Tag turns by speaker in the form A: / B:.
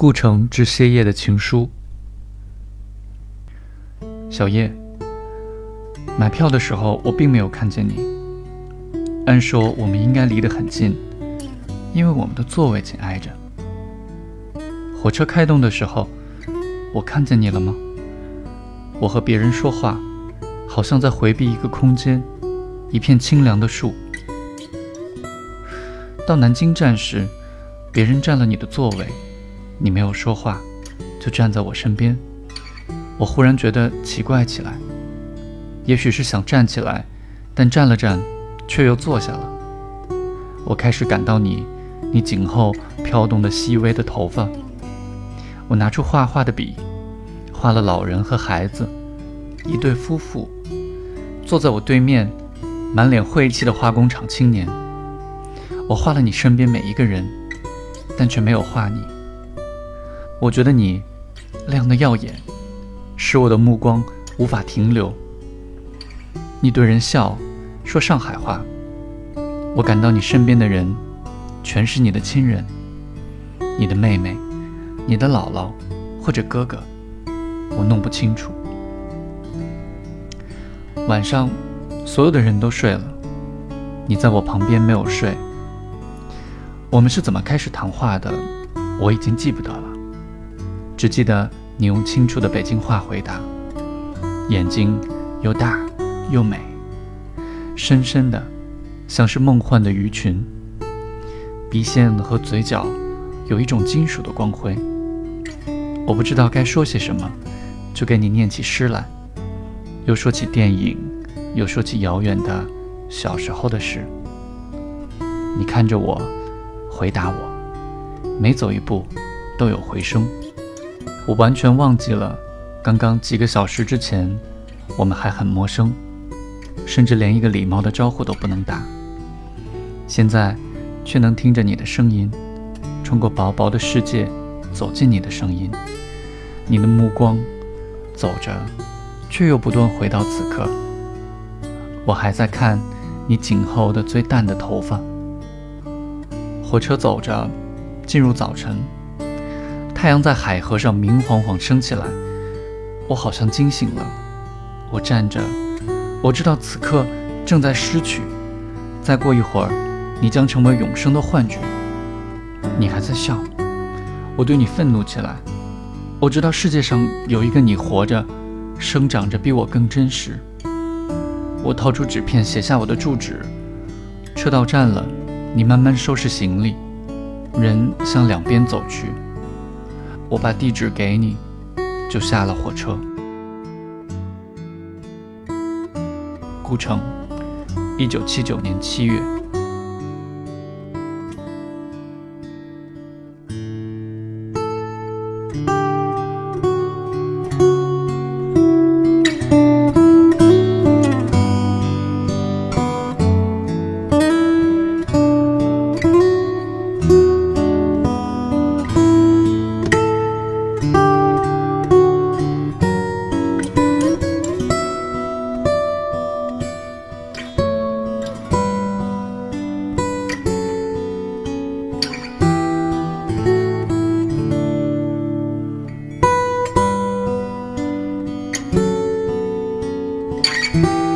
A: 顾城致歇业的情书。小叶，买票的时候我并没有看见你。按说我们应该离得很近，因为我们的座位紧挨着。火车开动的时候，我看见你了吗？我和别人说话，好像在回避一个空间，一片清凉的树。到南京站时，别人占了你的座位，你没有说话，就站在我身边。我忽然觉得奇怪起来，也许是想站起来，但站了站，却又坐下了。我开始感到你，你颈后飘动的细微的头发。我拿出画画的笔，画了老人和孩子，一对夫妇，坐在我对面，满脸晦气的化工厂青年。我画了你身边每一个人，但却没有画你。我觉得你亮得耀眼，使我的目光无法停留。你对人笑，说上海话。我感到你身边的人，全是你的亲人，你的妹妹，你的姥姥，或者哥哥，我弄不清楚。晚上，所有的人都睡了，你在我旁边没有睡。我们是怎么开始谈话的？我已经记不得了，只记得你用清楚的北京话回答，眼睛又大又美，深深的，像是梦幻的鱼群，鼻线和嘴角有一种金属的光辉。我不知道该说些什么，就给你念起诗来，又说起电影，又说起遥远的小时候的事。你看着我。回答我，每走一步都有回声。我完全忘记了，刚刚几个小时之前，我们还很陌生，甚至连一个礼貌的招呼都不能打。现在，却能听着你的声音，穿过薄薄的世界，走进你的声音。你的目光，走着，却又不断回到此刻。我还在看你颈后的最淡的头发。火车走着，进入早晨。太阳在海河上明晃晃升起来，我好像惊醒了。我站着，我知道此刻正在失去。再过一会儿，你将成为永生的幻觉。你还在笑，我对你愤怒起来。我知道世界上有一个你活着，生长着比我更真实。我掏出纸片写下我的住址。车到站了。你慢慢收拾行李，人向两边走去。我把地址给你，就下了火车。故城，一九七九年七月。Bye.